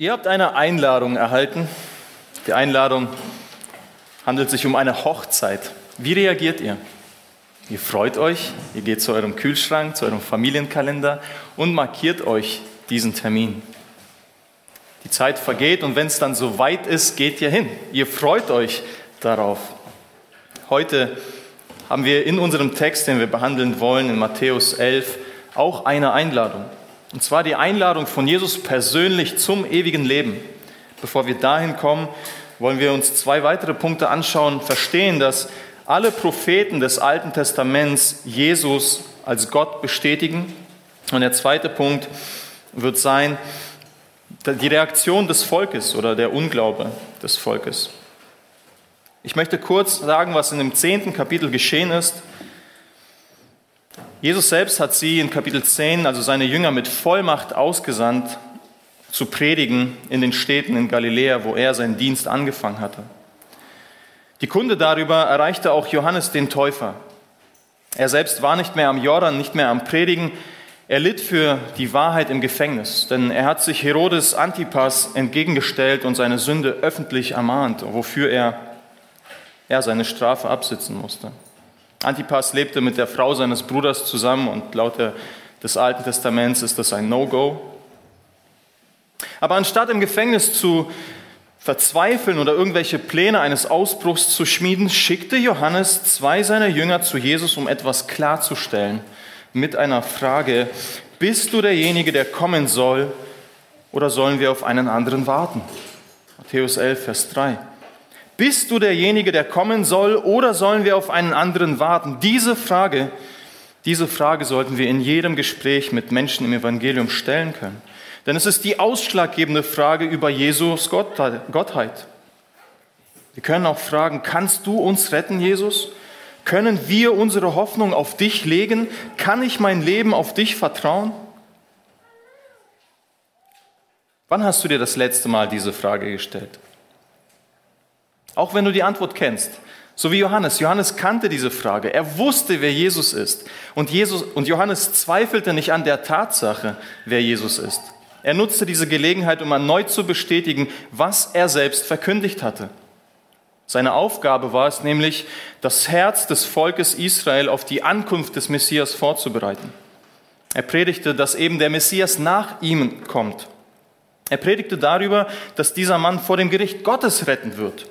Ihr habt eine Einladung erhalten. Die Einladung handelt sich um eine Hochzeit. Wie reagiert ihr? Ihr freut euch, ihr geht zu eurem Kühlschrank, zu eurem Familienkalender und markiert euch diesen Termin. Die Zeit vergeht und wenn es dann so weit ist, geht ihr hin. Ihr freut euch darauf. Heute haben wir in unserem Text, den wir behandeln wollen, in Matthäus 11, auch eine Einladung. Und zwar die Einladung von Jesus persönlich zum ewigen Leben. Bevor wir dahin kommen, wollen wir uns zwei weitere Punkte anschauen, verstehen, dass alle Propheten des Alten Testaments Jesus als Gott bestätigen. Und der zweite Punkt wird sein, die Reaktion des Volkes oder der Unglaube des Volkes. Ich möchte kurz sagen, was in dem zehnten Kapitel geschehen ist. Jesus selbst hat sie in Kapitel 10, also seine Jünger, mit Vollmacht ausgesandt, zu predigen in den Städten in Galiläa, wo er seinen Dienst angefangen hatte. Die Kunde darüber erreichte auch Johannes den Täufer. Er selbst war nicht mehr am Jordan, nicht mehr am Predigen. Er litt für die Wahrheit im Gefängnis, denn er hat sich Herodes Antipas entgegengestellt und seine Sünde öffentlich ermahnt, wofür er, er seine Strafe absitzen musste. Antipas lebte mit der Frau seines Bruders zusammen und laut des Alten Testaments ist das ein No-Go. Aber anstatt im Gefängnis zu verzweifeln oder irgendwelche Pläne eines Ausbruchs zu schmieden, schickte Johannes zwei seiner Jünger zu Jesus, um etwas klarzustellen mit einer Frage, bist du derjenige, der kommen soll, oder sollen wir auf einen anderen warten? Matthäus 11, Vers 3. Bist du derjenige, der kommen soll, oder sollen wir auf einen anderen warten? Diese Frage, diese Frage sollten wir in jedem Gespräch mit Menschen im Evangelium stellen können. Denn es ist die ausschlaggebende Frage über Jesus Gottheit. Wir können auch fragen, kannst du uns retten, Jesus? Können wir unsere Hoffnung auf dich legen? Kann ich mein Leben auf dich vertrauen? Wann hast du dir das letzte Mal diese Frage gestellt? Auch wenn du die Antwort kennst. So wie Johannes. Johannes kannte diese Frage. Er wusste, wer Jesus ist. Und, Jesus, und Johannes zweifelte nicht an der Tatsache, wer Jesus ist. Er nutzte diese Gelegenheit, um erneut zu bestätigen, was er selbst verkündigt hatte. Seine Aufgabe war es nämlich, das Herz des Volkes Israel auf die Ankunft des Messias vorzubereiten. Er predigte, dass eben der Messias nach ihm kommt. Er predigte darüber, dass dieser Mann vor dem Gericht Gottes retten wird.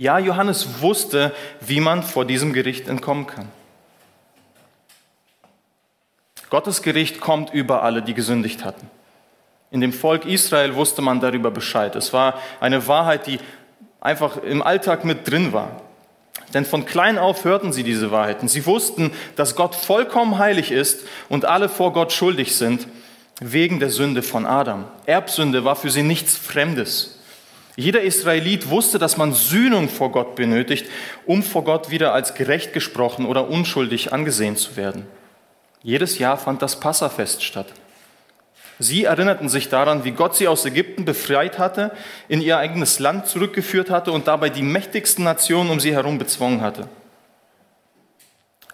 Ja, Johannes wusste, wie man vor diesem Gericht entkommen kann. Gottes Gericht kommt über alle, die gesündigt hatten. In dem Volk Israel wusste man darüber Bescheid. Es war eine Wahrheit, die einfach im Alltag mit drin war. Denn von klein auf hörten sie diese Wahrheiten. Sie wussten, dass Gott vollkommen heilig ist und alle vor Gott schuldig sind wegen der Sünde von Adam. Erbsünde war für sie nichts Fremdes. Jeder Israelit wusste, dass man Sühnung vor Gott benötigt, um vor Gott wieder als gerecht gesprochen oder unschuldig angesehen zu werden. Jedes Jahr fand das Passafest statt. Sie erinnerten sich daran, wie Gott sie aus Ägypten befreit hatte, in ihr eigenes Land zurückgeführt hatte und dabei die mächtigsten Nationen um sie herum bezwungen hatte.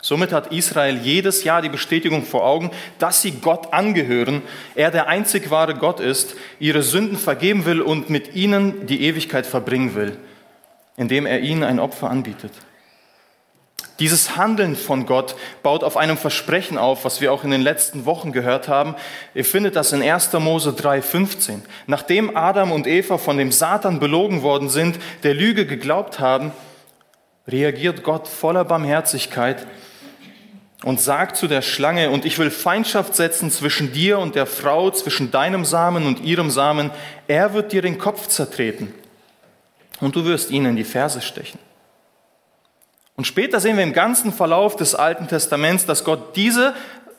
Somit hat Israel jedes Jahr die Bestätigung vor Augen, dass sie Gott angehören, er der einzig wahre Gott ist, ihre Sünden vergeben will und mit ihnen die Ewigkeit verbringen will, indem er ihnen ein Opfer anbietet. Dieses Handeln von Gott baut auf einem Versprechen auf, was wir auch in den letzten Wochen gehört haben. Ihr findet das in 1. Mose 3,15. Nachdem Adam und Eva von dem Satan belogen worden sind, der Lüge geglaubt haben, reagiert Gott voller Barmherzigkeit und sagt zu der Schlange, und ich will Feindschaft setzen zwischen dir und der Frau, zwischen deinem Samen und ihrem Samen. Er wird dir den Kopf zertreten und du wirst ihn in die Ferse stechen. Und später sehen wir im ganzen Verlauf des Alten Testaments, dass Gott diese,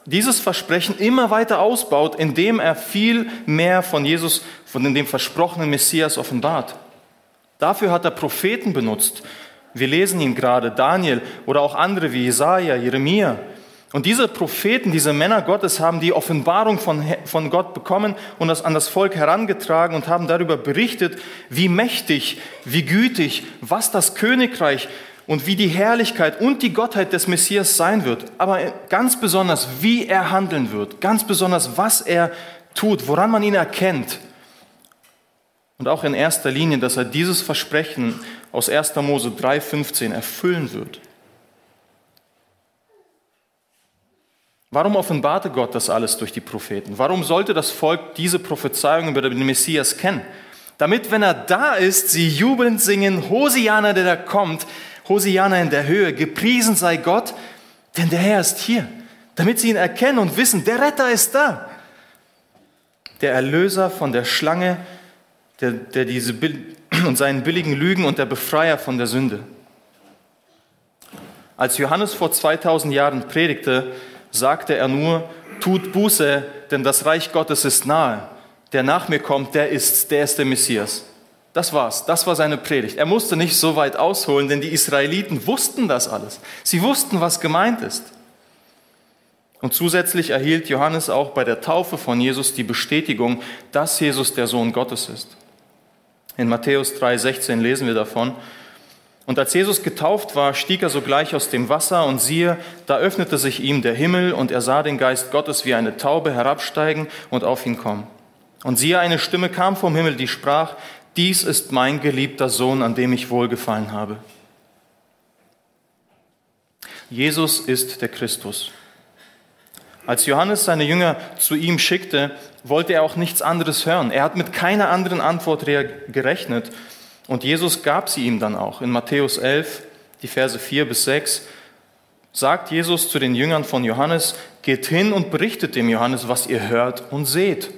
dieses Versprechen immer weiter ausbaut, indem er viel mehr von Jesus, von dem versprochenen Messias offenbart. Dafür hat er Propheten benutzt, wir lesen ihn gerade, Daniel oder auch andere wie Jesaja, Jeremia. Und diese Propheten, diese Männer Gottes haben die Offenbarung von, von Gott bekommen und das an das Volk herangetragen und haben darüber berichtet, wie mächtig, wie gütig, was das Königreich und wie die Herrlichkeit und die Gottheit des Messias sein wird. Aber ganz besonders, wie er handeln wird. Ganz besonders, was er tut, woran man ihn erkennt. Und auch in erster Linie, dass er dieses Versprechen aus 1. Mose 3,15 erfüllen wird. Warum offenbarte Gott das alles durch die Propheten? Warum sollte das Volk diese Prophezeiung über den Messias kennen? Damit, wenn er da ist, sie jubelnd singen, Hosiana, der da kommt, Hosiana in der Höhe, gepriesen sei Gott, denn der Herr ist hier. Damit sie ihn erkennen und wissen, der Retter ist da. Der Erlöser von der Schlange, der, der diese und seinen billigen Lügen und der Befreier von der Sünde. Als Johannes vor 2000 Jahren predigte, sagte er nur, tut Buße, denn das Reich Gottes ist nahe. Der nach mir kommt, der ist, der ist der Messias. Das war's. Das war seine Predigt. Er musste nicht so weit ausholen, denn die Israeliten wussten das alles. Sie wussten, was gemeint ist. Und zusätzlich erhielt Johannes auch bei der Taufe von Jesus die Bestätigung, dass Jesus der Sohn Gottes ist. In Matthäus 3,16 lesen wir davon. Und als Jesus getauft war, stieg er sogleich aus dem Wasser und siehe, da öffnete sich ihm der Himmel und er sah den Geist Gottes wie eine Taube herabsteigen und auf ihn kommen. Und siehe, eine Stimme kam vom Himmel, die sprach, dies ist mein geliebter Sohn, an dem ich wohlgefallen habe. Jesus ist der Christus. Als Johannes seine Jünger zu ihm schickte, wollte er auch nichts anderes hören. Er hat mit keiner anderen Antwort gerechnet. Und Jesus gab sie ihm dann auch. In Matthäus 11, die Verse 4 bis 6, sagt Jesus zu den Jüngern von Johannes, geht hin und berichtet dem Johannes, was ihr hört und seht.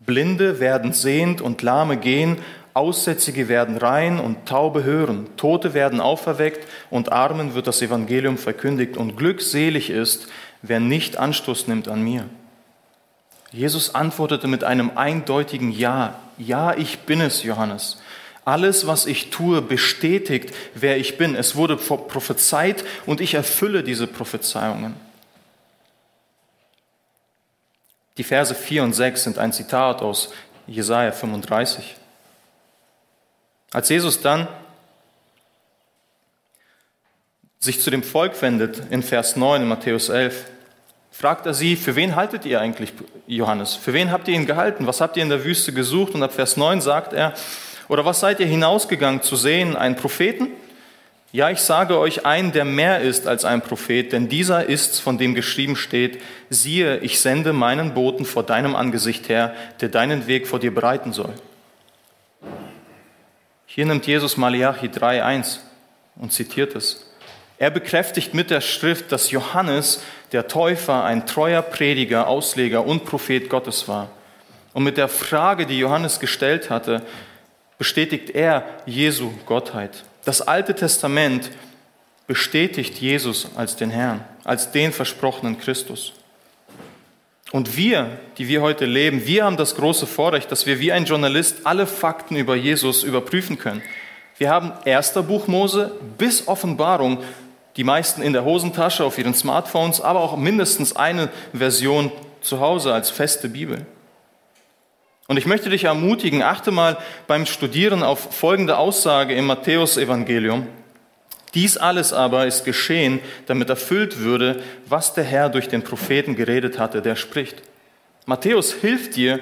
Blinde werden sehend und Lahme gehen, Aussätzige werden rein und Taube hören, Tote werden auferweckt und Armen wird das Evangelium verkündigt und glückselig ist, wer nicht Anstoß nimmt an mir. Jesus antwortete mit einem eindeutigen Ja. Ja, ich bin es, Johannes. Alles, was ich tue, bestätigt, wer ich bin. Es wurde prophezeit und ich erfülle diese Prophezeiungen. Die Verse 4 und 6 sind ein Zitat aus Jesaja 35. Als Jesus dann sich zu dem Volk wendet in Vers 9 in Matthäus 11, fragt er sie, für wen haltet ihr eigentlich Johannes? Für wen habt ihr ihn gehalten? Was habt ihr in der Wüste gesucht? Und ab Vers 9 sagt er, oder was seid ihr hinausgegangen zu sehen? Einen Propheten? Ja, ich sage euch einen, der mehr ist als ein Prophet, denn dieser ist's, von dem geschrieben steht, siehe, ich sende meinen Boten vor deinem Angesicht her, der deinen Weg vor dir bereiten soll. Hier nimmt Jesus Malachi 3,1 und zitiert es. Er bekräftigt mit der Schrift, dass Johannes, der Täufer, ein treuer Prediger, Ausleger und Prophet Gottes war. Und mit der Frage, die Johannes gestellt hatte, bestätigt er Jesu Gottheit. Das Alte Testament bestätigt Jesus als den Herrn, als den versprochenen Christus. Und wir, die wir heute leben, wir haben das große Vorrecht, dass wir wie ein Journalist alle Fakten über Jesus überprüfen können. Wir haben erster Buch Mose bis Offenbarung die meisten in der Hosentasche, auf ihren Smartphones, aber auch mindestens eine Version zu Hause als feste Bibel. Und ich möchte dich ermutigen, achte mal beim Studieren auf folgende Aussage im Matthäusevangelium. Dies alles aber ist geschehen, damit erfüllt würde, was der Herr durch den Propheten geredet hatte, der spricht. Matthäus hilft dir,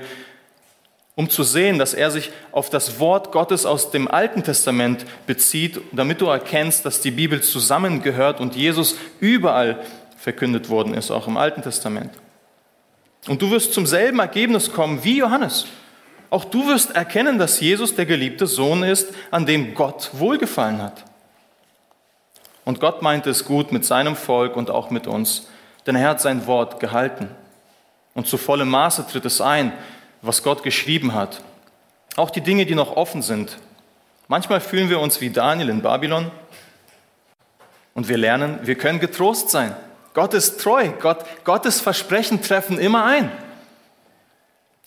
um zu sehen, dass er sich auf das Wort Gottes aus dem Alten Testament bezieht, damit du erkennst, dass die Bibel zusammengehört und Jesus überall verkündet worden ist, auch im Alten Testament. Und du wirst zum selben Ergebnis kommen wie Johannes. Auch du wirst erkennen, dass Jesus der geliebte Sohn ist, an dem Gott wohlgefallen hat. Und Gott meinte es gut mit seinem Volk und auch mit uns, denn er hat sein Wort gehalten. Und zu vollem Maße tritt es ein, was Gott geschrieben hat. Auch die Dinge, die noch offen sind. Manchmal fühlen wir uns wie Daniel in Babylon und wir lernen, wir können getrost sein. Gott ist treu. Gott, Gottes Versprechen treffen immer ein.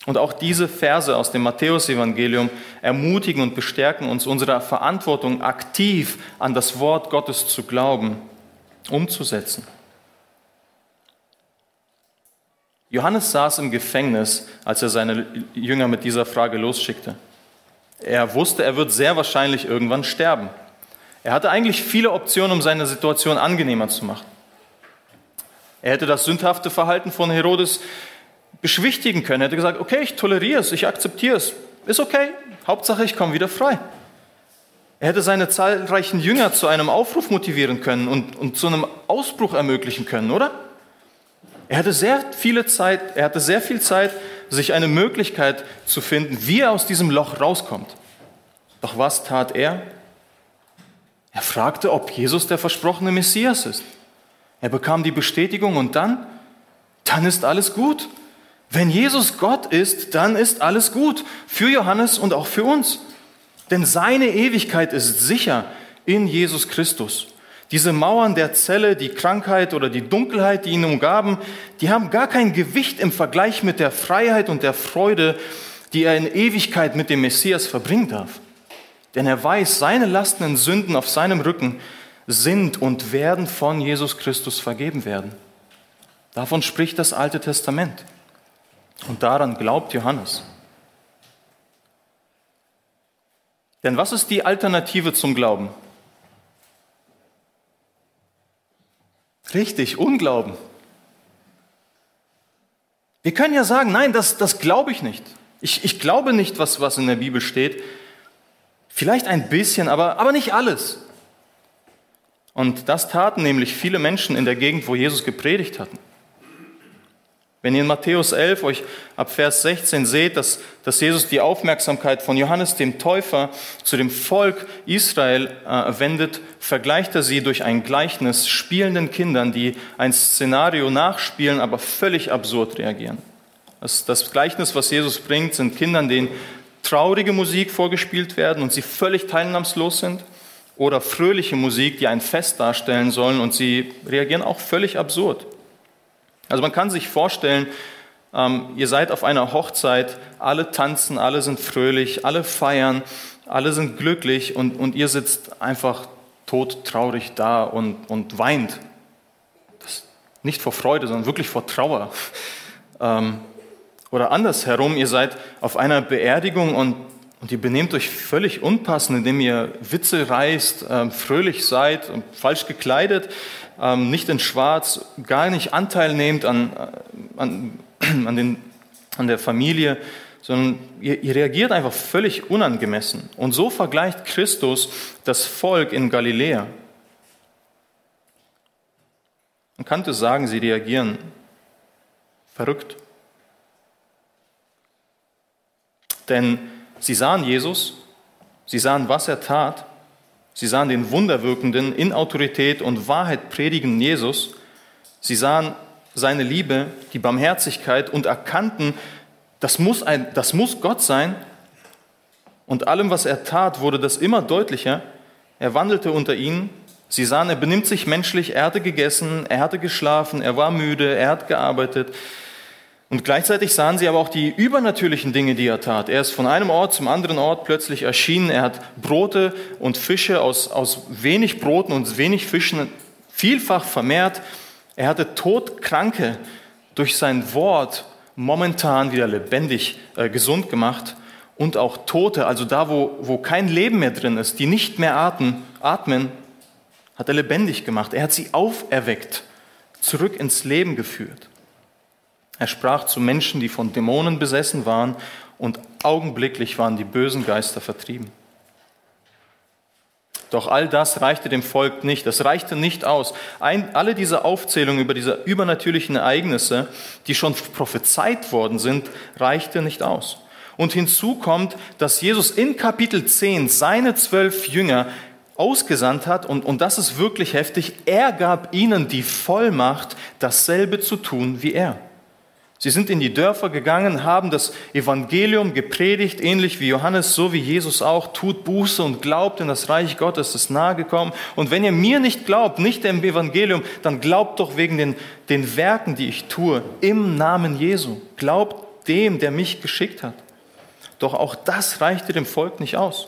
Und auch diese Verse aus dem Matthäusevangelium ermutigen und bestärken uns, unsere Verantwortung aktiv an das Wort Gottes zu glauben, umzusetzen. Johannes saß im Gefängnis, als er seine Jünger mit dieser Frage losschickte. Er wusste, er wird sehr wahrscheinlich irgendwann sterben. Er hatte eigentlich viele Optionen, um seine Situation angenehmer zu machen. Er hätte das sündhafte Verhalten von Herodes beschwichtigen können. Er hätte gesagt, okay, ich toleriere es, ich akzeptiere es. ist okay, Hauptsache ich komme wieder frei. Er hätte seine zahlreichen Jünger zu einem Aufruf motivieren können und, und zu einem Ausbruch ermöglichen können, oder? Er hatte sehr viele Zeit, er hatte sehr viel Zeit, sich eine Möglichkeit zu finden, wie er aus diesem Loch rauskommt. Doch was tat er? Er fragte, ob Jesus der versprochene Messias ist. Er bekam die Bestätigung und dann, dann ist alles gut. Wenn Jesus Gott ist, dann ist alles gut für Johannes und auch für uns. Denn seine Ewigkeit ist sicher in Jesus Christus. Diese Mauern der Zelle, die Krankheit oder die Dunkelheit, die ihn umgaben, die haben gar kein Gewicht im Vergleich mit der Freiheit und der Freude, die er in Ewigkeit mit dem Messias verbringen darf. Denn er weiß, seine lastenden Sünden auf seinem Rücken sind und werden von Jesus Christus vergeben werden. Davon spricht das Alte Testament. Und daran glaubt Johannes. Denn was ist die Alternative zum Glauben? Richtig, Unglauben. Wir können ja sagen, nein, das, das glaube ich nicht. Ich, ich glaube nicht, was, was in der Bibel steht. Vielleicht ein bisschen, aber, aber nicht alles. Und das taten nämlich viele Menschen in der Gegend, wo Jesus gepredigt hatten. Wenn ihr in Matthäus 11 euch ab Vers 16 seht, dass, dass Jesus die Aufmerksamkeit von Johannes dem Täufer zu dem Volk Israel äh, wendet, vergleicht er sie durch ein Gleichnis spielenden Kindern, die ein Szenario nachspielen, aber völlig absurd reagieren. Das, das Gleichnis, was Jesus bringt, sind Kindern, denen traurige Musik vorgespielt werden und sie völlig teilnahmslos sind oder fröhliche Musik, die ein Fest darstellen sollen und sie reagieren auch völlig absurd. Also man kann sich vorstellen, ähm, ihr seid auf einer Hochzeit, alle tanzen, alle sind fröhlich, alle feiern, alle sind glücklich und, und ihr sitzt einfach todtraurig da und, und weint. Das nicht vor Freude, sondern wirklich vor Trauer. Ähm, oder andersherum, ihr seid auf einer Beerdigung und, und ihr benehmt euch völlig unpassend, indem ihr Witze reißt, ähm, fröhlich seid, falsch gekleidet, ähm, nicht in Schwarz, gar nicht Anteil nehmt an, äh, an, an, den, an der Familie, sondern ihr, ihr reagiert einfach völlig unangemessen. Und so vergleicht Christus das Volk in Galiläa. Man könnte sagen, sie reagieren verrückt. Denn sie sahen Jesus, sie sahen, was er tat, Sie sahen den wunderwirkenden, in Autorität und Wahrheit predigenden Jesus. Sie sahen seine Liebe, die Barmherzigkeit und erkannten, das muss, ein, das muss Gott sein. Und allem, was er tat, wurde das immer deutlicher. Er wandelte unter ihnen. Sie sahen, er benimmt sich menschlich, er hatte gegessen, er hatte geschlafen, er war müde, er hat gearbeitet. Und gleichzeitig sahen sie aber auch die übernatürlichen Dinge, die er tat. Er ist von einem Ort zum anderen Ort plötzlich erschienen. Er hat Brote und Fische aus, aus wenig Broten und wenig Fischen vielfach vermehrt. Er hatte Todkranke durch sein Wort momentan wieder lebendig äh, gesund gemacht. Und auch Tote, also da, wo, wo kein Leben mehr drin ist, die nicht mehr atmen, atmen, hat er lebendig gemacht. Er hat sie auferweckt, zurück ins Leben geführt. Er sprach zu Menschen, die von Dämonen besessen waren, und augenblicklich waren die bösen Geister vertrieben. Doch all das reichte dem Volk nicht. Das reichte nicht aus. Ein, alle diese Aufzählungen über diese übernatürlichen Ereignisse, die schon prophezeit worden sind, reichte nicht aus. Und hinzu kommt, dass Jesus in Kapitel 10 seine zwölf Jünger ausgesandt hat, und, und das ist wirklich heftig, er gab ihnen die Vollmacht, dasselbe zu tun wie er. Sie sind in die Dörfer gegangen, haben das Evangelium gepredigt, ähnlich wie Johannes, so wie Jesus auch, tut Buße und glaubt in das Reich Gottes, ist nahe gekommen. Und wenn ihr mir nicht glaubt, nicht dem Evangelium, dann glaubt doch wegen den, den Werken, die ich tue, im Namen Jesu. Glaubt dem, der mich geschickt hat. Doch auch das reichte dem Volk nicht aus.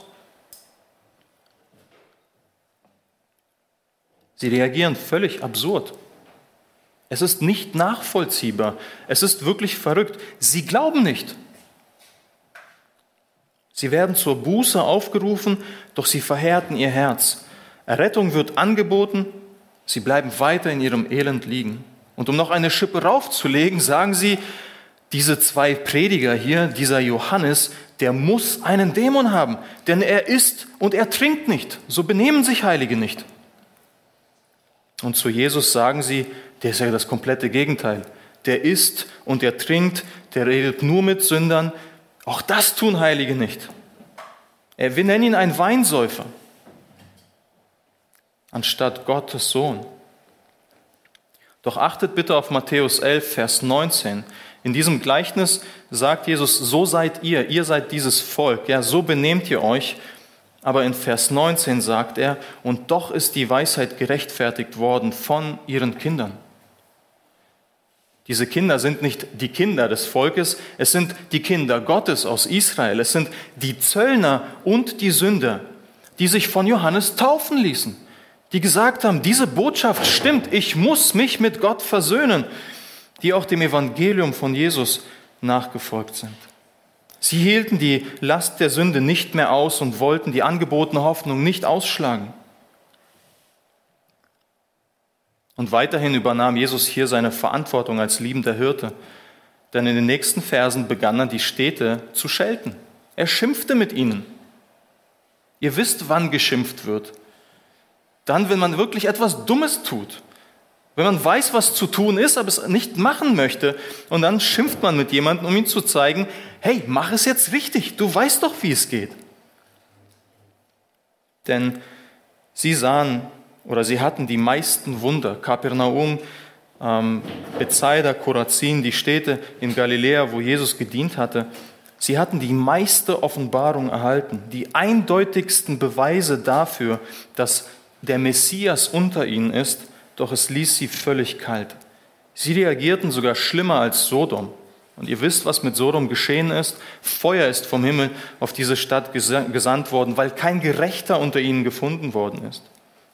Sie reagieren völlig absurd. Es ist nicht nachvollziehbar. Es ist wirklich verrückt. Sie glauben nicht. Sie werden zur Buße aufgerufen, doch sie verhärten ihr Herz. Errettung wird angeboten, sie bleiben weiter in ihrem Elend liegen. Und um noch eine Schippe raufzulegen, sagen sie, diese zwei Prediger hier, dieser Johannes, der muss einen Dämon haben, denn er isst und er trinkt nicht. So benehmen sich Heilige nicht. Und zu Jesus sagen sie, der ist ja das komplette Gegenteil. Der isst und er trinkt, der redet nur mit Sündern. Auch das tun Heilige nicht. Wir nennen ihn einen Weinsäufer, anstatt Gottes Sohn. Doch achtet bitte auf Matthäus 11, Vers 19. In diesem Gleichnis sagt Jesus, so seid ihr, ihr seid dieses Volk, ja, so benehmt ihr euch. Aber in Vers 19 sagt er, und doch ist die Weisheit gerechtfertigt worden von ihren Kindern. Diese Kinder sind nicht die Kinder des Volkes, es sind die Kinder Gottes aus Israel, es sind die Zöllner und die Sünder, die sich von Johannes taufen ließen, die gesagt haben, diese Botschaft stimmt, ich muss mich mit Gott versöhnen, die auch dem Evangelium von Jesus nachgefolgt sind. Sie hielten die Last der Sünde nicht mehr aus und wollten die angebotene Hoffnung nicht ausschlagen. Und weiterhin übernahm Jesus hier seine Verantwortung als liebender Hirte. Denn in den nächsten Versen begann er die Städte zu schelten. Er schimpfte mit ihnen. Ihr wisst, wann geschimpft wird. Dann, wenn man wirklich etwas Dummes tut. Wenn man weiß, was zu tun ist, aber es nicht machen möchte. Und dann schimpft man mit jemandem, um ihm zu zeigen, hey, mach es jetzt richtig. Du weißt doch, wie es geht. Denn sie sahen oder sie hatten die meisten Wunder. Kapernaum, ähm, Bethsaida, Korazin, die Städte in Galiläa, wo Jesus gedient hatte, sie hatten die meiste Offenbarung erhalten, die eindeutigsten Beweise dafür, dass der Messias unter ihnen ist, doch es ließ sie völlig kalt. Sie reagierten sogar schlimmer als Sodom. Und ihr wisst, was mit Sodom geschehen ist. Feuer ist vom Himmel auf diese Stadt gesandt worden, weil kein Gerechter unter ihnen gefunden worden ist.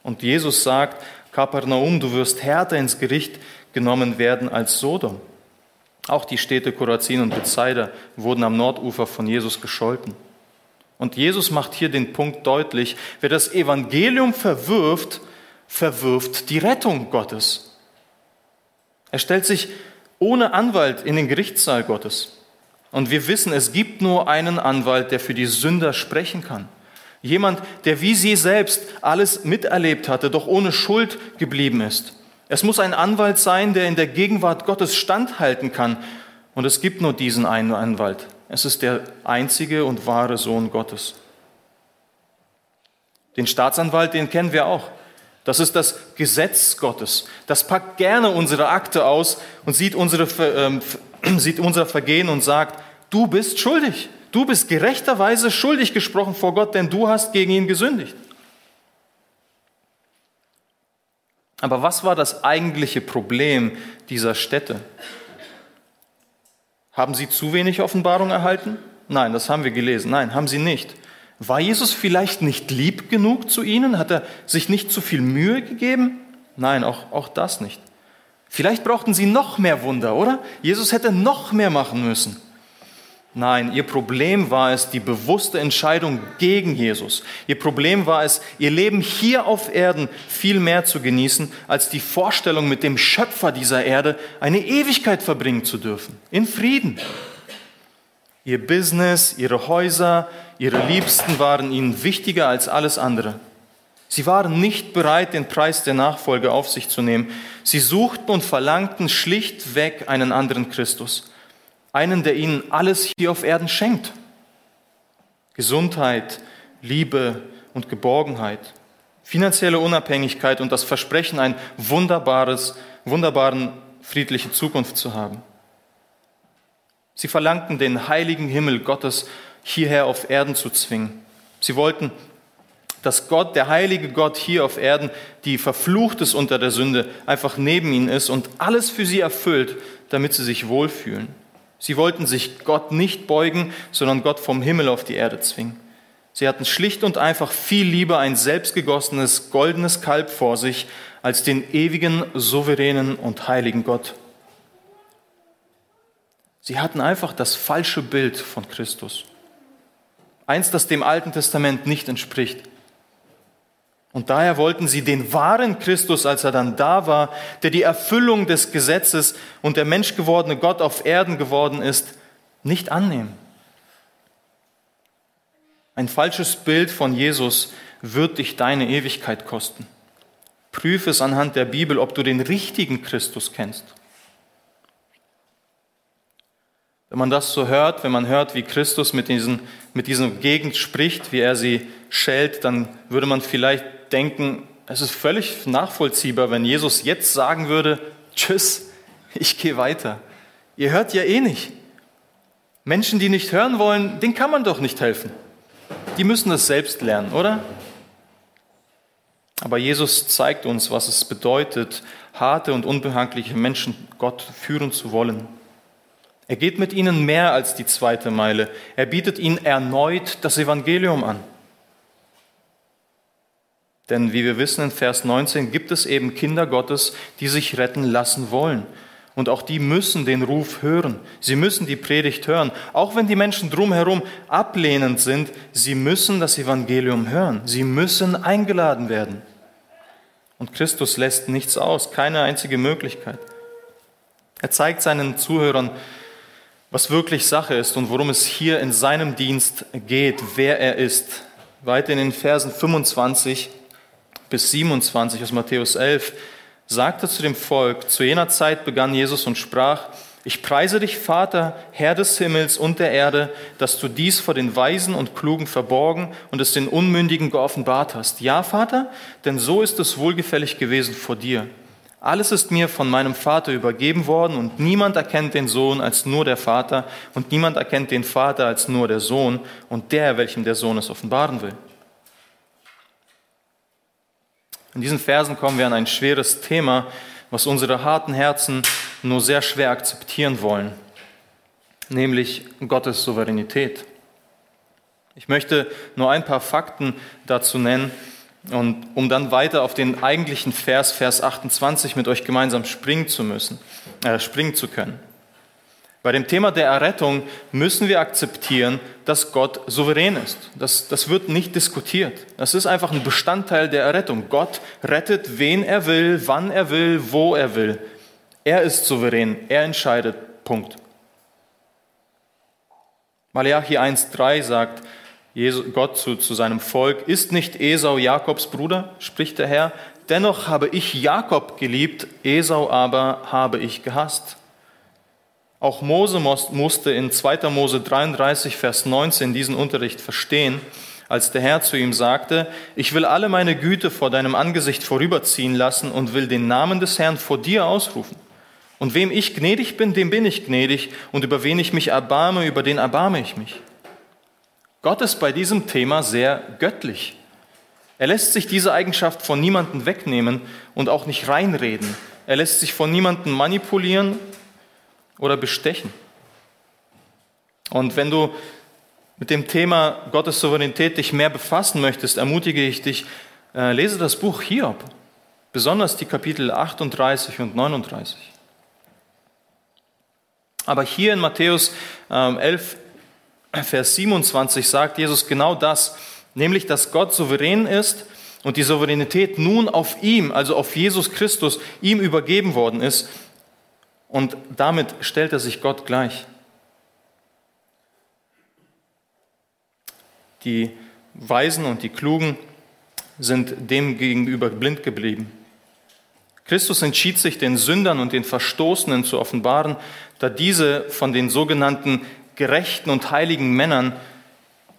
Und Jesus sagt, Kapernaum, du wirst härter ins Gericht genommen werden als Sodom. Auch die Städte Korazin und Bethsaida wurden am Nordufer von Jesus gescholten. Und Jesus macht hier den Punkt deutlich, wer das Evangelium verwirft, verwirft die Rettung Gottes. Er stellt sich ohne Anwalt in den Gerichtssaal Gottes. Und wir wissen, es gibt nur einen Anwalt, der für die Sünder sprechen kann. Jemand, der wie sie selbst alles miterlebt hatte, doch ohne Schuld geblieben ist. Es muss ein Anwalt sein, der in der Gegenwart Gottes standhalten kann. Und es gibt nur diesen einen Anwalt. Es ist der einzige und wahre Sohn Gottes. Den Staatsanwalt, den kennen wir auch. Das ist das Gesetz Gottes. Das packt gerne unsere Akte aus und sieht, unsere, äh, sieht unser Vergehen und sagt, du bist schuldig. Du bist gerechterweise schuldig gesprochen vor Gott, denn du hast gegen ihn gesündigt. Aber was war das eigentliche Problem dieser Städte? Haben sie zu wenig Offenbarung erhalten? Nein, das haben wir gelesen. Nein, haben sie nicht. War Jesus vielleicht nicht lieb genug zu ihnen? Hat er sich nicht zu viel Mühe gegeben? Nein, auch, auch das nicht. Vielleicht brauchten sie noch mehr Wunder, oder? Jesus hätte noch mehr machen müssen. Nein, ihr Problem war es die bewusste Entscheidung gegen Jesus. Ihr Problem war es, ihr Leben hier auf Erden viel mehr zu genießen, als die Vorstellung, mit dem Schöpfer dieser Erde eine Ewigkeit verbringen zu dürfen. In Frieden. Ihr Business, ihre Häuser, ihre Liebsten waren ihnen wichtiger als alles andere. Sie waren nicht bereit, den Preis der Nachfolge auf sich zu nehmen. Sie suchten und verlangten schlichtweg einen anderen Christus einen, der ihnen alles hier auf Erden schenkt. Gesundheit, Liebe und Geborgenheit, finanzielle Unabhängigkeit und das Versprechen, ein wunderbares, wunderbaren, friedliche Zukunft zu haben. Sie verlangten den heiligen Himmel Gottes hierher auf Erden zu zwingen. Sie wollten, dass Gott, der heilige Gott hier auf Erden, die verflucht ist unter der Sünde, einfach neben ihnen ist und alles für sie erfüllt, damit sie sich wohlfühlen. Sie wollten sich Gott nicht beugen, sondern Gott vom Himmel auf die Erde zwingen. Sie hatten schlicht und einfach viel lieber ein selbstgegossenes goldenes Kalb vor sich als den ewigen, souveränen und heiligen Gott. Sie hatten einfach das falsche Bild von Christus. Eins, das dem Alten Testament nicht entspricht. Und daher wollten sie den wahren Christus, als er dann da war, der die Erfüllung des Gesetzes und der menschgewordene Gott auf Erden geworden ist, nicht annehmen. Ein falsches Bild von Jesus wird dich deine Ewigkeit kosten. Prüfe es anhand der Bibel, ob du den richtigen Christus kennst. Wenn man das so hört, wenn man hört, wie Christus mit, diesen, mit dieser Gegend spricht, wie er sie schält, dann würde man vielleicht denken, es ist völlig nachvollziehbar, wenn Jesus jetzt sagen würde, tschüss, ich gehe weiter. Ihr hört ja eh nicht. Menschen, die nicht hören wollen, denen kann man doch nicht helfen. Die müssen das selbst lernen, oder? Aber Jesus zeigt uns, was es bedeutet, harte und unbehagliche Menschen Gott führen zu wollen. Er geht mit ihnen mehr als die zweite Meile. Er bietet ihnen erneut das Evangelium an. Denn wie wir wissen in Vers 19 gibt es eben Kinder Gottes, die sich retten lassen wollen. Und auch die müssen den Ruf hören. Sie müssen die Predigt hören. Auch wenn die Menschen drumherum ablehnend sind, sie müssen das Evangelium hören. Sie müssen eingeladen werden. Und Christus lässt nichts aus, keine einzige Möglichkeit. Er zeigt seinen Zuhörern, was wirklich Sache ist und worum es hier in seinem Dienst geht, wer er ist. Weiter in den Versen 25 bis 27 aus Matthäus 11 sagt er zu dem Volk, zu jener Zeit begann Jesus und sprach, ich preise dich, Vater, Herr des Himmels und der Erde, dass du dies vor den Weisen und Klugen verborgen und es den Unmündigen geoffenbart hast. Ja, Vater, denn so ist es wohlgefällig gewesen vor dir. Alles ist mir von meinem Vater übergeben worden und niemand erkennt den Sohn als nur der Vater und niemand erkennt den Vater als nur der Sohn und der, welchem der Sohn es offenbaren will. In diesen Versen kommen wir an ein schweres Thema, was unsere harten Herzen nur sehr schwer akzeptieren wollen, nämlich Gottes Souveränität. Ich möchte nur ein paar Fakten dazu nennen, und um dann weiter auf den eigentlichen Vers, Vers 28, mit euch gemeinsam springen zu müssen, äh, springen zu können. Bei dem Thema der Errettung müssen wir akzeptieren, dass Gott souverän ist. Das, das wird nicht diskutiert. Das ist einfach ein Bestandteil der Errettung. Gott rettet, wen er will, wann er will, wo er will. Er ist souverän. Er entscheidet. Punkt. Malachi 1,3 sagt, Gott zu, zu seinem Volk, ist nicht Esau Jakobs Bruder, spricht der Herr, dennoch habe ich Jakob geliebt, Esau aber habe ich gehasst. Auch Mose musste in 2. Mose 33, Vers 19 diesen Unterricht verstehen, als der Herr zu ihm sagte, ich will alle meine Güte vor deinem Angesicht vorüberziehen lassen und will den Namen des Herrn vor dir ausrufen. Und wem ich gnädig bin, dem bin ich gnädig, und über wen ich mich erbarme, über den erbarme ich mich. Gott ist bei diesem Thema sehr göttlich. Er lässt sich diese Eigenschaft von niemandem wegnehmen und auch nicht reinreden. Er lässt sich von niemandem manipulieren oder bestechen. Und wenn du mit dem Thema Gottes Souveränität dich mehr befassen möchtest, ermutige ich dich, äh, lese das Buch Hiob, besonders die Kapitel 38 und 39. Aber hier in Matthäus 11 ähm, Vers 27 sagt Jesus genau das, nämlich dass Gott souverän ist und die Souveränität nun auf ihm, also auf Jesus Christus, ihm übergeben worden ist. Und damit stellt er sich Gott gleich. Die Weisen und die Klugen sind dem gegenüber blind geblieben. Christus entschied sich, den Sündern und den Verstoßenen zu offenbaren, da diese von den sogenannten gerechten und heiligen Männern,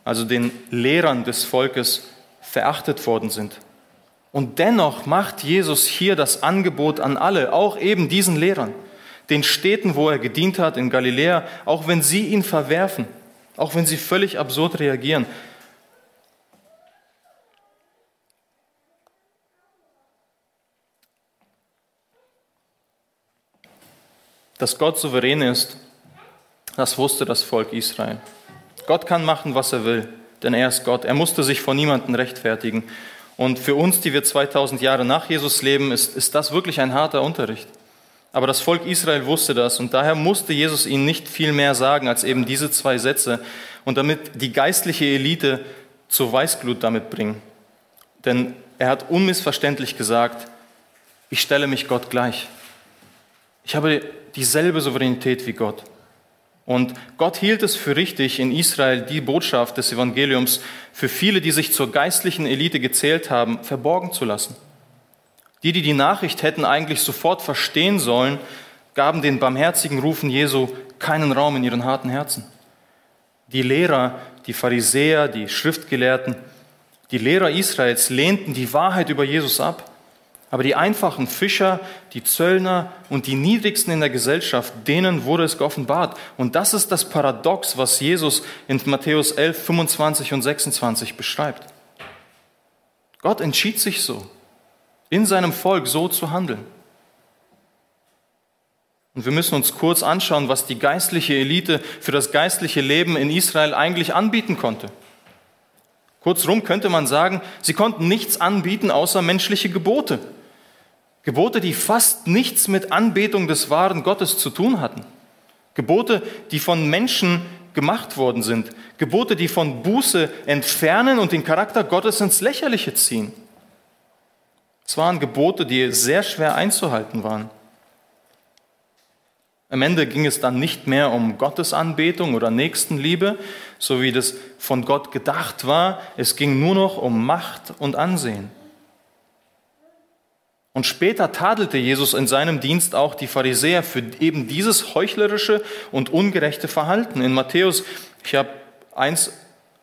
also den Lehrern des Volkes, verachtet worden sind. Und dennoch macht Jesus hier das Angebot an alle, auch eben diesen Lehrern, den Städten, wo er gedient hat, in Galiläa, auch wenn sie ihn verwerfen, auch wenn sie völlig absurd reagieren. Dass Gott souverän ist, das wusste das Volk Israel. Gott kann machen, was er will, denn er ist Gott. Er musste sich vor niemandem rechtfertigen. Und für uns, die wir 2000 Jahre nach Jesus leben, ist, ist das wirklich ein harter Unterricht. Aber das Volk Israel wusste das und daher musste Jesus ihnen nicht viel mehr sagen als eben diese zwei Sätze und damit die geistliche Elite zur Weißglut damit bringen. Denn er hat unmissverständlich gesagt, ich stelle mich Gott gleich. Ich habe dieselbe Souveränität wie Gott. Und Gott hielt es für richtig, in Israel die Botschaft des Evangeliums für viele, die sich zur geistlichen Elite gezählt haben, verborgen zu lassen. Die, die die Nachricht hätten eigentlich sofort verstehen sollen, gaben den barmherzigen Rufen Jesu keinen Raum in ihren harten Herzen. Die Lehrer, die Pharisäer, die Schriftgelehrten, die Lehrer Israels lehnten die Wahrheit über Jesus ab. Aber die einfachen Fischer, die Zöllner und die Niedrigsten in der Gesellschaft, denen wurde es geoffenbart. Und das ist das Paradox, was Jesus in Matthäus 11, 25 und 26 beschreibt. Gott entschied sich so, in seinem Volk so zu handeln. Und wir müssen uns kurz anschauen, was die geistliche Elite für das geistliche Leben in Israel eigentlich anbieten konnte. Kurzrum könnte man sagen, sie konnten nichts anbieten außer menschliche Gebote. Gebote, die fast nichts mit Anbetung des wahren Gottes zu tun hatten. Gebote, die von Menschen gemacht worden sind. Gebote, die von Buße entfernen und den Charakter Gottes ins Lächerliche ziehen. Es waren Gebote, die sehr schwer einzuhalten waren. Am Ende ging es dann nicht mehr um Gottesanbetung oder Nächstenliebe, so wie das von Gott gedacht war. Es ging nur noch um Macht und Ansehen. Und später tadelte Jesus in seinem Dienst auch die Pharisäer für eben dieses heuchlerische und ungerechte Verhalten. In Matthäus, ich habe eins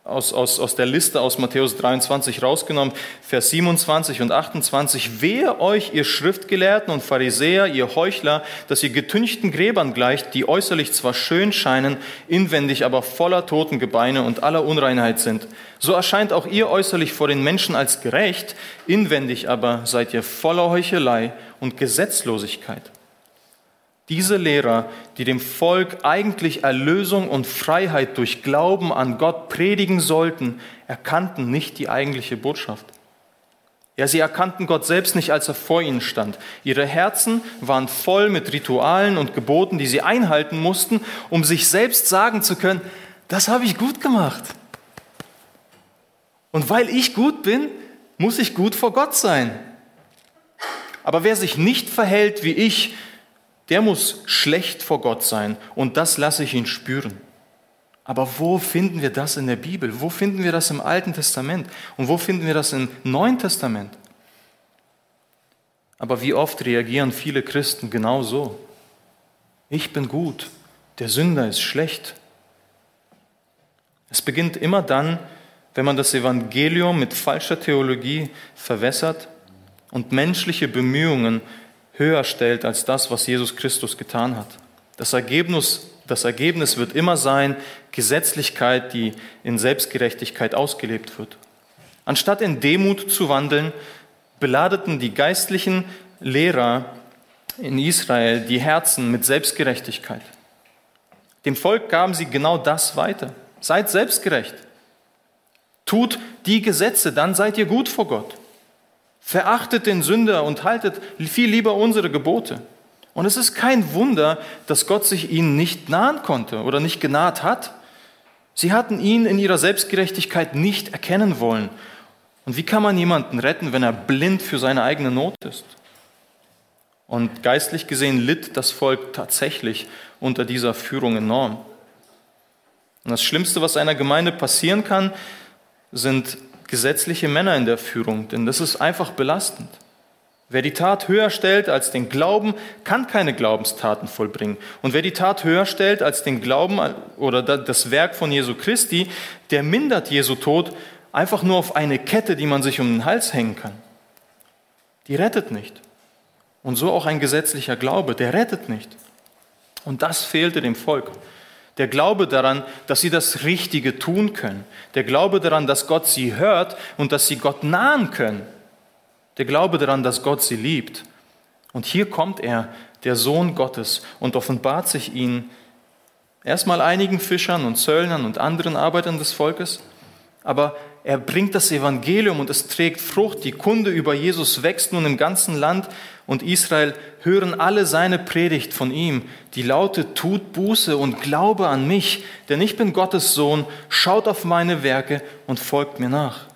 aus, aus, aus der Liste aus Matthäus 23 rausgenommen, Vers 27 und 28. Wehe euch, ihr Schriftgelehrten und Pharisäer, ihr Heuchler, dass ihr getünchten Gräbern gleicht, die äußerlich zwar schön scheinen, inwendig aber voller Totengebeine und aller Unreinheit sind. So erscheint auch ihr äußerlich vor den Menschen als gerecht, inwendig aber seid ihr voller Heuchelei und Gesetzlosigkeit. Diese Lehrer, die dem Volk eigentlich Erlösung und Freiheit durch Glauben an Gott predigen sollten, erkannten nicht die eigentliche Botschaft. Ja, sie erkannten Gott selbst nicht, als er vor ihnen stand. Ihre Herzen waren voll mit Ritualen und Geboten, die sie einhalten mussten, um sich selbst sagen zu können, das habe ich gut gemacht. Und weil ich gut bin, muss ich gut vor Gott sein. Aber wer sich nicht verhält wie ich, der muss schlecht vor Gott sein und das lasse ich ihn spüren. Aber wo finden wir das in der Bibel? Wo finden wir das im Alten Testament? Und wo finden wir das im Neuen Testament? Aber wie oft reagieren viele Christen genau so? Ich bin gut, der Sünder ist schlecht. Es beginnt immer dann, wenn man das Evangelium mit falscher Theologie verwässert und menschliche Bemühungen höher stellt als das, was Jesus Christus getan hat. Das Ergebnis, das Ergebnis wird immer sein Gesetzlichkeit, die in Selbstgerechtigkeit ausgelebt wird. Anstatt in Demut zu wandeln, beladeten die geistlichen Lehrer in Israel die Herzen mit Selbstgerechtigkeit. Dem Volk gaben sie genau das weiter. Seid selbstgerecht. Tut die Gesetze, dann seid ihr gut vor Gott. Verachtet den Sünder und haltet viel lieber unsere Gebote. Und es ist kein Wunder, dass Gott sich ihnen nicht nahen konnte oder nicht genaht hat. Sie hatten ihn in ihrer Selbstgerechtigkeit nicht erkennen wollen. Und wie kann man jemanden retten, wenn er blind für seine eigene Not ist? Und geistlich gesehen litt das Volk tatsächlich unter dieser Führung enorm. Und das Schlimmste, was einer Gemeinde passieren kann, sind gesetzliche Männer in der Führung, denn das ist einfach belastend. Wer die Tat höher stellt als den Glauben, kann keine Glaubenstaten vollbringen. Und wer die Tat höher stellt als den Glauben oder das Werk von Jesu Christi, der mindert Jesu Tod einfach nur auf eine Kette, die man sich um den Hals hängen kann. Die rettet nicht. Und so auch ein gesetzlicher Glaube, der rettet nicht. Und das fehlte dem Volk. Der Glaube daran, dass sie das Richtige tun können. Der Glaube daran, dass Gott sie hört und dass sie Gott nahen können. Der Glaube daran, dass Gott sie liebt. Und hier kommt er, der Sohn Gottes, und offenbart sich ihnen erstmal einigen Fischern und Zöllnern und anderen Arbeitern des Volkes, aber er bringt das Evangelium und es trägt Frucht. Die Kunde über Jesus wächst nun im ganzen Land und Israel hören alle seine Predigt von ihm, die lautet, tut Buße und glaube an mich, denn ich bin Gottes Sohn, schaut auf meine Werke und folgt mir nach.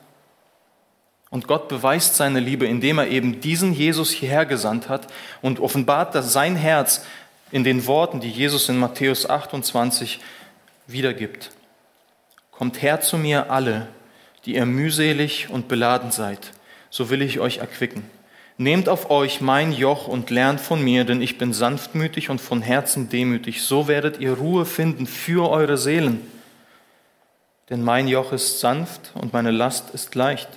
Und Gott beweist seine Liebe, indem er eben diesen Jesus hierher gesandt hat und offenbart dass sein Herz in den Worten, die Jesus in Matthäus 28 wiedergibt. Kommt her zu mir alle, die ihr mühselig und beladen seid, so will ich euch erquicken. Nehmt auf euch mein Joch und lernt von mir, denn ich bin sanftmütig und von Herzen demütig. So werdet ihr Ruhe finden für eure Seelen. Denn mein Joch ist sanft und meine Last ist leicht.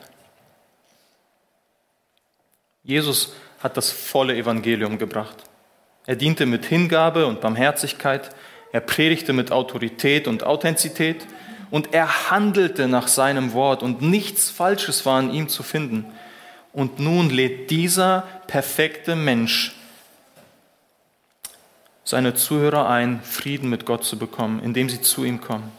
Jesus hat das volle Evangelium gebracht. Er diente mit Hingabe und Barmherzigkeit, er predigte mit Autorität und Authentizität und er handelte nach seinem Wort und nichts Falsches war an ihm zu finden. Und nun lädt dieser perfekte Mensch seine Zuhörer ein, Frieden mit Gott zu bekommen, indem sie zu ihm kommen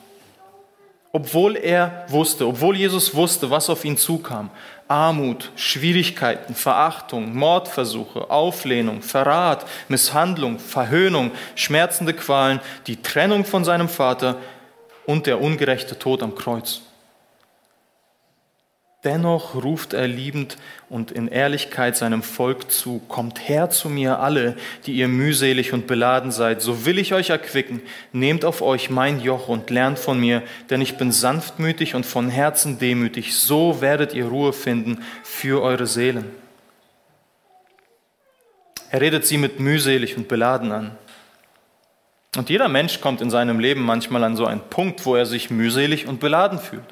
obwohl er wusste, obwohl Jesus wusste, was auf ihn zukam. Armut, Schwierigkeiten, Verachtung, Mordversuche, Auflehnung, Verrat, Misshandlung, Verhöhnung, schmerzende Qualen, die Trennung von seinem Vater und der ungerechte Tod am Kreuz. Dennoch ruft er liebend und in Ehrlichkeit seinem Volk zu, kommt her zu mir alle, die ihr mühselig und beladen seid, so will ich euch erquicken, nehmt auf euch mein Joch und lernt von mir, denn ich bin sanftmütig und von Herzen demütig, so werdet ihr Ruhe finden für eure Seelen. Er redet sie mit mühselig und beladen an. Und jeder Mensch kommt in seinem Leben manchmal an so einen Punkt, wo er sich mühselig und beladen fühlt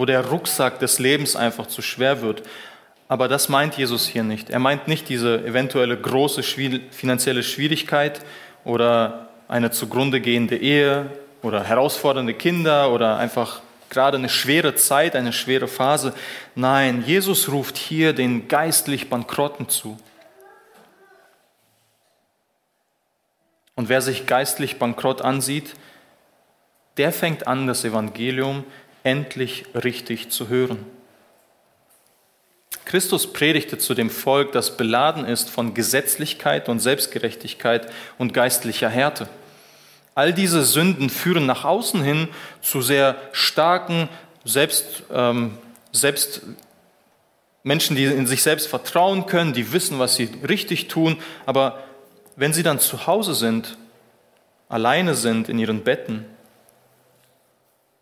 wo der Rucksack des Lebens einfach zu schwer wird. Aber das meint Jesus hier nicht. Er meint nicht diese eventuelle große finanzielle Schwierigkeit oder eine zugrunde gehende Ehe oder herausfordernde Kinder oder einfach gerade eine schwere Zeit, eine schwere Phase. Nein, Jesus ruft hier den geistlich Bankrotten zu. Und wer sich geistlich bankrott ansieht, der fängt an, das Evangelium endlich richtig zu hören. Christus predigte zu dem Volk, das beladen ist von Gesetzlichkeit und Selbstgerechtigkeit und geistlicher Härte. All diese Sünden führen nach außen hin zu sehr starken, selbst, ähm, selbst Menschen, die in sich selbst vertrauen können, die wissen, was sie richtig tun, aber wenn sie dann zu Hause sind, alleine sind in ihren Betten,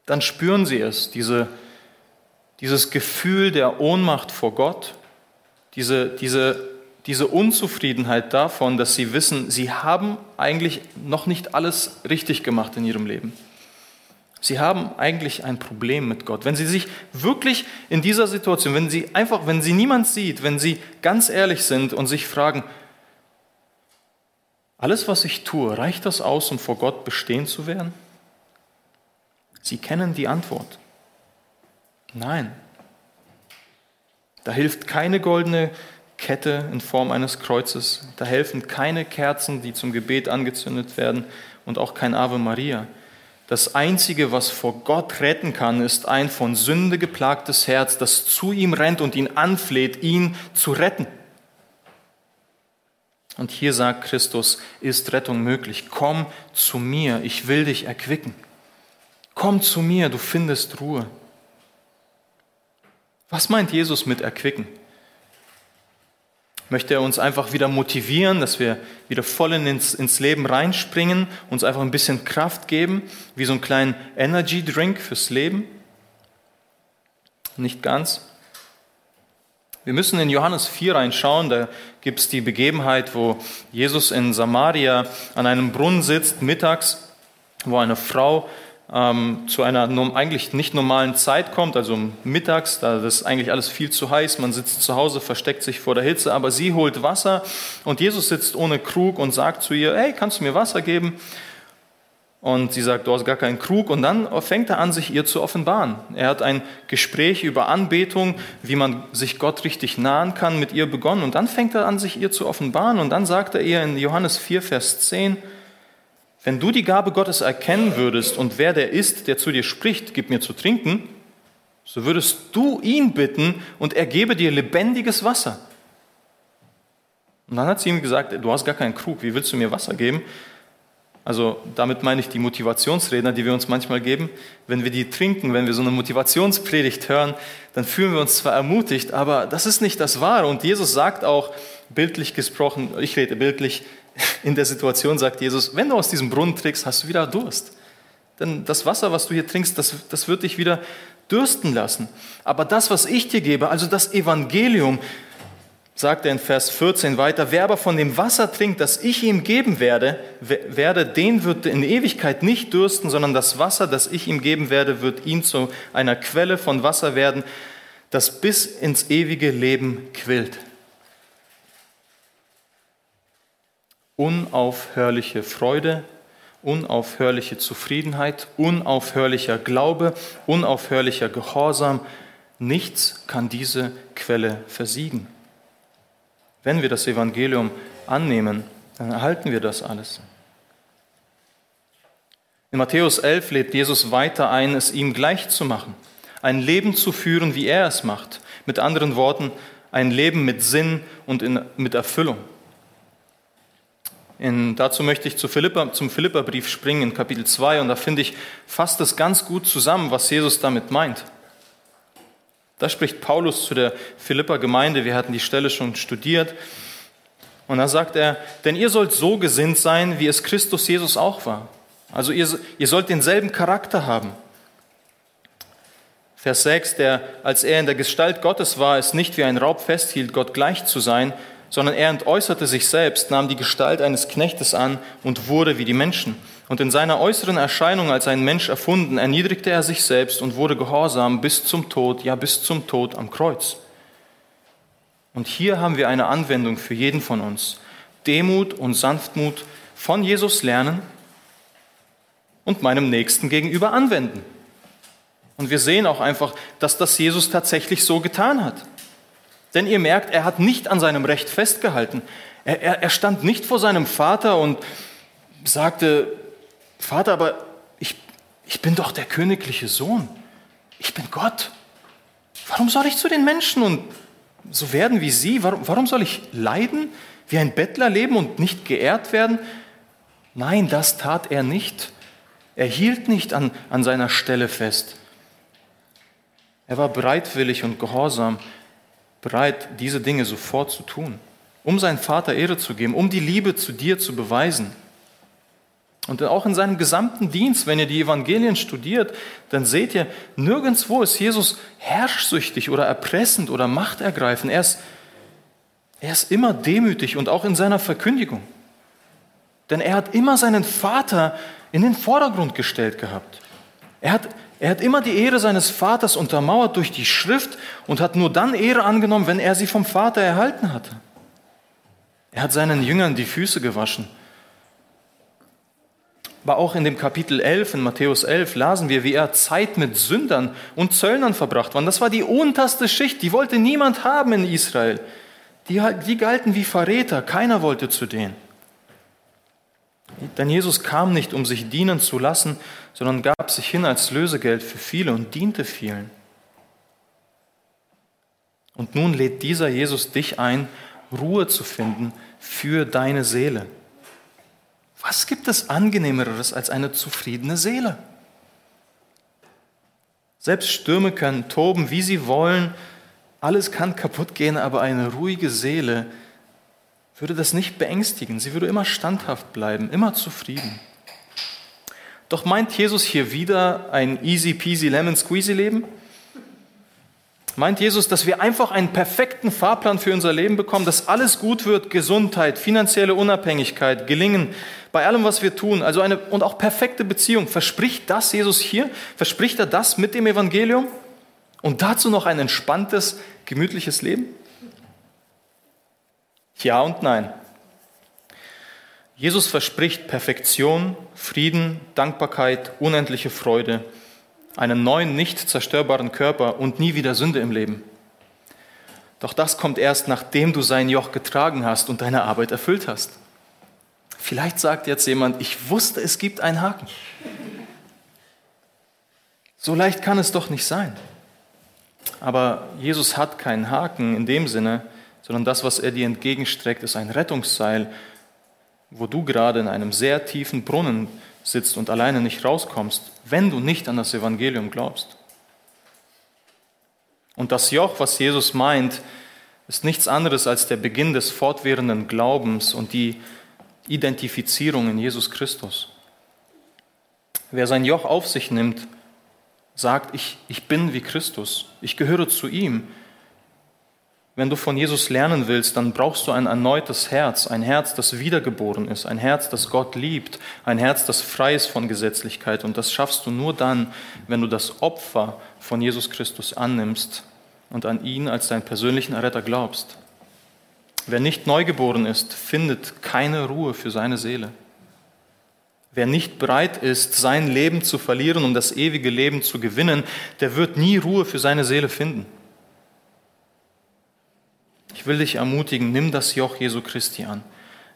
dann spüren sie es, diese, dieses Gefühl der Ohnmacht vor Gott, diese, diese, diese Unzufriedenheit davon, dass sie wissen, sie haben eigentlich noch nicht alles richtig gemacht in ihrem Leben. Sie haben eigentlich ein Problem mit Gott. Wenn Sie sich wirklich in dieser Situation, wenn Sie einfach, wenn Sie niemand sieht, wenn Sie ganz ehrlich sind und sich fragen, alles, was ich tue, reicht das aus, um vor Gott bestehen zu werden? Sie kennen die Antwort. Nein. Da hilft keine goldene Kette in Form eines Kreuzes. Da helfen keine Kerzen, die zum Gebet angezündet werden und auch kein Ave Maria. Das Einzige, was vor Gott retten kann, ist ein von Sünde geplagtes Herz, das zu ihm rennt und ihn anfleht, ihn zu retten. Und hier sagt Christus, ist Rettung möglich. Komm zu mir, ich will dich erquicken. Komm zu mir, du findest Ruhe. Was meint Jesus mit erquicken? Möchte er uns einfach wieder motivieren, dass wir wieder voll ins, ins Leben reinspringen, uns einfach ein bisschen Kraft geben, wie so einen kleinen Energy Drink fürs Leben? Nicht ganz. Wir müssen in Johannes 4 reinschauen, da gibt es die Begebenheit, wo Jesus in Samaria an einem Brunnen sitzt, mittags, wo eine Frau ähm, zu einer eigentlich nicht normalen Zeit kommt, also mittags, da ist eigentlich alles viel zu heiß, man sitzt zu Hause, versteckt sich vor der Hitze, aber sie holt Wasser und Jesus sitzt ohne Krug und sagt zu ihr, hey, kannst du mir Wasser geben? Und sie sagt, du hast gar keinen Krug. Und dann fängt er an, sich ihr zu offenbaren. Er hat ein Gespräch über Anbetung, wie man sich Gott richtig nahen kann, mit ihr begonnen. Und dann fängt er an, sich ihr zu offenbaren. Und dann sagt er ihr in Johannes 4, Vers 10, wenn du die Gabe Gottes erkennen würdest und wer der ist, der zu dir spricht, gib mir zu trinken, so würdest du ihn bitten und er gebe dir lebendiges Wasser. Und dann hat sie ihm gesagt, du hast gar keinen Krug, wie willst du mir Wasser geben? Also damit meine ich die Motivationsredner, die wir uns manchmal geben. Wenn wir die trinken, wenn wir so eine Motivationspredigt hören, dann fühlen wir uns zwar ermutigt, aber das ist nicht das Wahre. Und Jesus sagt auch, bildlich gesprochen, ich rede bildlich, in der Situation sagt Jesus, wenn du aus diesem Brunnen trinkst, hast du wieder Durst. Denn das Wasser, was du hier trinkst, das, das wird dich wieder dürsten lassen. Aber das, was ich dir gebe, also das Evangelium, sagt er in Vers 14 weiter, wer aber von dem Wasser trinkt, das ich ihm geben werde, werde, den wird in Ewigkeit nicht dürsten, sondern das Wasser, das ich ihm geben werde, wird ihn zu einer Quelle von Wasser werden, das bis ins ewige Leben quillt. Unaufhörliche Freude, unaufhörliche Zufriedenheit, unaufhörlicher Glaube, unaufhörlicher Gehorsam, nichts kann diese Quelle versiegen. Wenn wir das Evangelium annehmen, dann erhalten wir das alles. In Matthäus 11 lädt Jesus weiter ein, es ihm gleich zu machen, ein Leben zu führen, wie er es macht. Mit anderen Worten, ein Leben mit Sinn und in, mit Erfüllung. In, dazu möchte ich zu Philippa, zum Philipperbrief springen in Kapitel 2 und da finde ich, fasst es ganz gut zusammen, was Jesus damit meint. Da spricht Paulus zu der Philipper Gemeinde, wir hatten die Stelle schon studiert. Und da sagt er, denn ihr sollt so gesinnt sein, wie es Christus Jesus auch war. Also ihr, ihr sollt denselben Charakter haben. Vers 6, der, als er in der Gestalt Gottes war, es nicht wie ein Raub festhielt, Gott gleich zu sein, sondern er entäußerte sich selbst, nahm die Gestalt eines Knechtes an und wurde wie die Menschen und in seiner äußeren Erscheinung als ein Mensch erfunden, erniedrigte er sich selbst und wurde gehorsam bis zum Tod, ja bis zum Tod am Kreuz. Und hier haben wir eine Anwendung für jeden von uns. Demut und Sanftmut von Jesus lernen und meinem Nächsten gegenüber anwenden. Und wir sehen auch einfach, dass das Jesus tatsächlich so getan hat. Denn ihr merkt, er hat nicht an seinem Recht festgehalten. Er, er, er stand nicht vor seinem Vater und sagte, Vater, aber ich, ich bin doch der königliche Sohn. Ich bin Gott. Warum soll ich zu den Menschen und so werden wie sie? Warum, warum soll ich leiden, wie ein Bettler leben und nicht geehrt werden? Nein, das tat er nicht. Er hielt nicht an, an seiner Stelle fest. Er war bereitwillig und gehorsam, bereit, diese Dinge sofort zu tun, um seinem Vater Ehre zu geben, um die Liebe zu dir zu beweisen. Und auch in seinem gesamten Dienst, wenn ihr die Evangelien studiert, dann seht ihr, nirgendwo ist Jesus herrschsüchtig oder erpressend oder machtergreifend. Er ist, er ist immer demütig und auch in seiner Verkündigung. Denn er hat immer seinen Vater in den Vordergrund gestellt gehabt. Er hat, er hat immer die Ehre seines Vaters untermauert durch die Schrift und hat nur dann Ehre angenommen, wenn er sie vom Vater erhalten hatte. Er hat seinen Jüngern die Füße gewaschen aber auch in dem Kapitel 11, in Matthäus 11, lasen wir, wie er Zeit mit Sündern und Zöllnern verbracht hat. Das war die unterste Schicht, die wollte niemand haben in Israel. Die, die galten wie Verräter, keiner wollte zu denen. Denn Jesus kam nicht, um sich dienen zu lassen, sondern gab sich hin als Lösegeld für viele und diente vielen. Und nun lädt dieser Jesus dich ein, Ruhe zu finden für deine Seele. Was gibt es angenehmeres als eine zufriedene Seele? Selbst Stürme können toben, wie sie wollen, alles kann kaputt gehen, aber eine ruhige Seele würde das nicht beängstigen. Sie würde immer standhaft bleiben, immer zufrieden. Doch meint Jesus hier wieder ein easy peasy lemon squeezy Leben? Meint Jesus, dass wir einfach einen perfekten Fahrplan für unser Leben bekommen, dass alles gut wird, Gesundheit, finanzielle Unabhängigkeit, Gelingen bei allem, was wir tun, also eine und auch perfekte Beziehung. Verspricht das Jesus hier? Verspricht er das mit dem Evangelium? Und dazu noch ein entspanntes, gemütliches Leben? Ja und nein. Jesus verspricht Perfektion, Frieden, Dankbarkeit, unendliche Freude einen neuen, nicht zerstörbaren Körper und nie wieder Sünde im Leben. Doch das kommt erst, nachdem du sein Joch getragen hast und deine Arbeit erfüllt hast. Vielleicht sagt jetzt jemand, ich wusste, es gibt einen Haken. So leicht kann es doch nicht sein. Aber Jesus hat keinen Haken in dem Sinne, sondern das, was er dir entgegenstreckt, ist ein Rettungsseil, wo du gerade in einem sehr tiefen Brunnen sitzt und alleine nicht rauskommst, wenn du nicht an das Evangelium glaubst. Und das Joch, was Jesus meint, ist nichts anderes als der Beginn des fortwährenden Glaubens und die Identifizierung in Jesus Christus. Wer sein Joch auf sich nimmt, sagt, ich, ich bin wie Christus, ich gehöre zu ihm, wenn du von Jesus lernen willst, dann brauchst du ein erneutes Herz, ein Herz, das wiedergeboren ist, ein Herz, das Gott liebt, ein Herz, das frei ist von Gesetzlichkeit. Und das schaffst du nur dann, wenn du das Opfer von Jesus Christus annimmst und an ihn als deinen persönlichen Erretter glaubst. Wer nicht neugeboren ist, findet keine Ruhe für seine Seele. Wer nicht bereit ist, sein Leben zu verlieren, um das ewige Leben zu gewinnen, der wird nie Ruhe für seine Seele finden. Will dich ermutigen, nimm das Joch Jesu Christi an.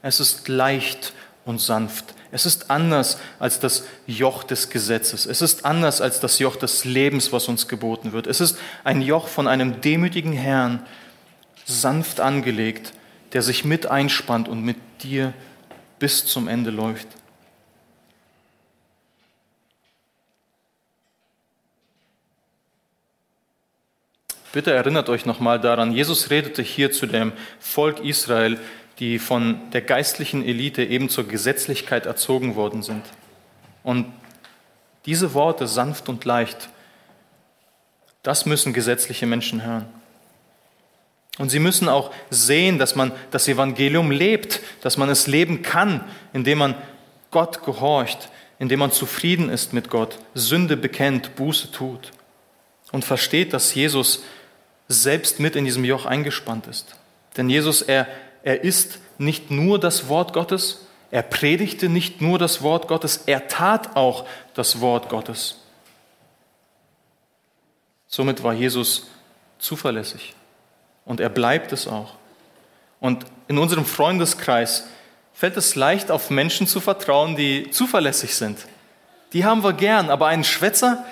Es ist leicht und sanft. Es ist anders als das Joch des Gesetzes. Es ist anders als das Joch des Lebens, was uns geboten wird. Es ist ein Joch von einem demütigen Herrn, sanft angelegt, der sich mit einspannt und mit dir bis zum Ende läuft. Bitte erinnert euch nochmal daran, Jesus redete hier zu dem Volk Israel, die von der geistlichen Elite eben zur Gesetzlichkeit erzogen worden sind. Und diese Worte, sanft und leicht, das müssen gesetzliche Menschen hören. Und sie müssen auch sehen, dass man das Evangelium lebt, dass man es leben kann, indem man Gott gehorcht, indem man zufrieden ist mit Gott, Sünde bekennt, Buße tut und versteht, dass Jesus selbst mit in diesem Joch eingespannt ist. Denn Jesus, er, er ist nicht nur das Wort Gottes, er predigte nicht nur das Wort Gottes, er tat auch das Wort Gottes. Somit war Jesus zuverlässig und er bleibt es auch. Und in unserem Freundeskreis fällt es leicht, auf Menschen zu vertrauen, die zuverlässig sind. Die haben wir gern, aber einen Schwätzer,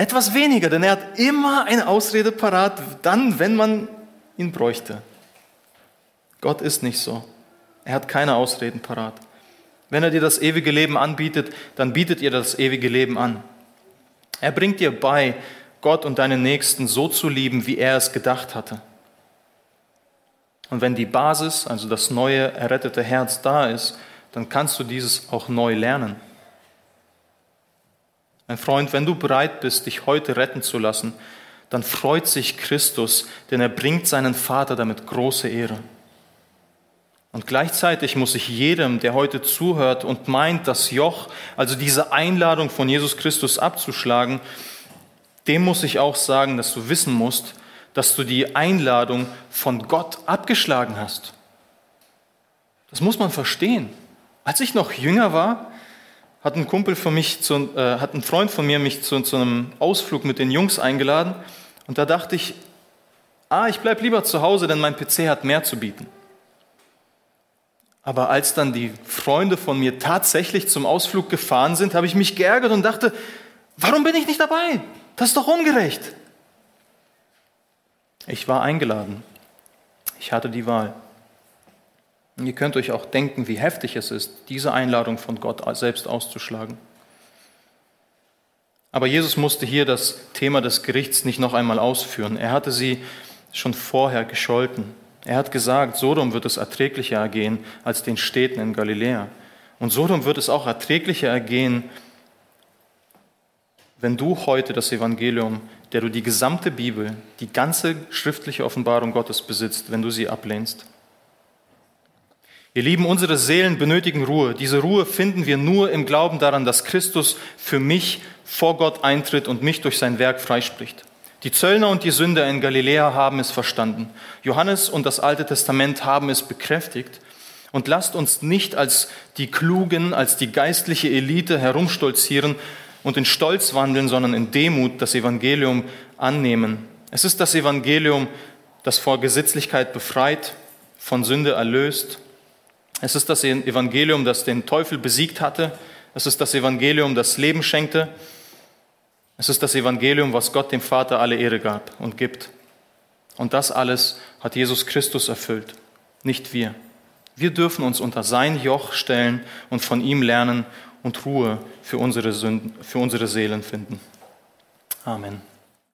etwas weniger, denn er hat immer eine Ausrede parat, dann, wenn man ihn bräuchte. Gott ist nicht so. Er hat keine Ausreden parat. Wenn er dir das ewige Leben anbietet, dann bietet ihr das ewige Leben an. Er bringt dir bei, Gott und deinen Nächsten so zu lieben, wie er es gedacht hatte. Und wenn die Basis, also das neue, errettete Herz da ist, dann kannst du dieses auch neu lernen. Mein Freund, wenn du bereit bist, dich heute retten zu lassen, dann freut sich Christus, denn er bringt seinen Vater damit große Ehre. Und gleichzeitig muss ich jedem, der heute zuhört und meint, das Joch, also diese Einladung von Jesus Christus abzuschlagen, dem muss ich auch sagen, dass du wissen musst, dass du die Einladung von Gott abgeschlagen hast. Das muss man verstehen. Als ich noch jünger war, hat ein Kumpel von mich, zu, äh, hat ein Freund von mir mich zu, zu einem Ausflug mit den Jungs eingeladen und da dachte ich, ah, ich bleib lieber zu Hause, denn mein PC hat mehr zu bieten. Aber als dann die Freunde von mir tatsächlich zum Ausflug gefahren sind, habe ich mich geärgert und dachte, warum bin ich nicht dabei? Das ist doch ungerecht. Ich war eingeladen. Ich hatte die Wahl. Und ihr könnt euch auch denken, wie heftig es ist, diese Einladung von Gott selbst auszuschlagen. Aber Jesus musste hier das Thema des Gerichts nicht noch einmal ausführen. Er hatte sie schon vorher gescholten. Er hat gesagt, Sodom wird es erträglicher ergehen als den Städten in Galiläa. Und Sodom wird es auch erträglicher ergehen, wenn du heute das Evangelium, der du die gesamte Bibel, die ganze schriftliche Offenbarung Gottes besitzt, wenn du sie ablehnst. Ihr Lieben, unsere Seelen benötigen Ruhe. Diese Ruhe finden wir nur im Glauben daran, dass Christus für mich vor Gott eintritt und mich durch sein Werk freispricht. Die Zöllner und die Sünder in Galiläa haben es verstanden. Johannes und das Alte Testament haben es bekräftigt. Und lasst uns nicht als die Klugen, als die geistliche Elite herumstolzieren und in Stolz wandeln, sondern in Demut das Evangelium annehmen. Es ist das Evangelium, das vor Gesetzlichkeit befreit, von Sünde erlöst es ist das Evangelium, das den Teufel besiegt hatte. Es ist das Evangelium, das Leben schenkte. Es ist das Evangelium, was Gott dem Vater alle Ehre gab und gibt. Und das alles hat Jesus Christus erfüllt, nicht wir. Wir dürfen uns unter sein Joch stellen und von ihm lernen und Ruhe für unsere, Sünden, für unsere Seelen finden. Amen.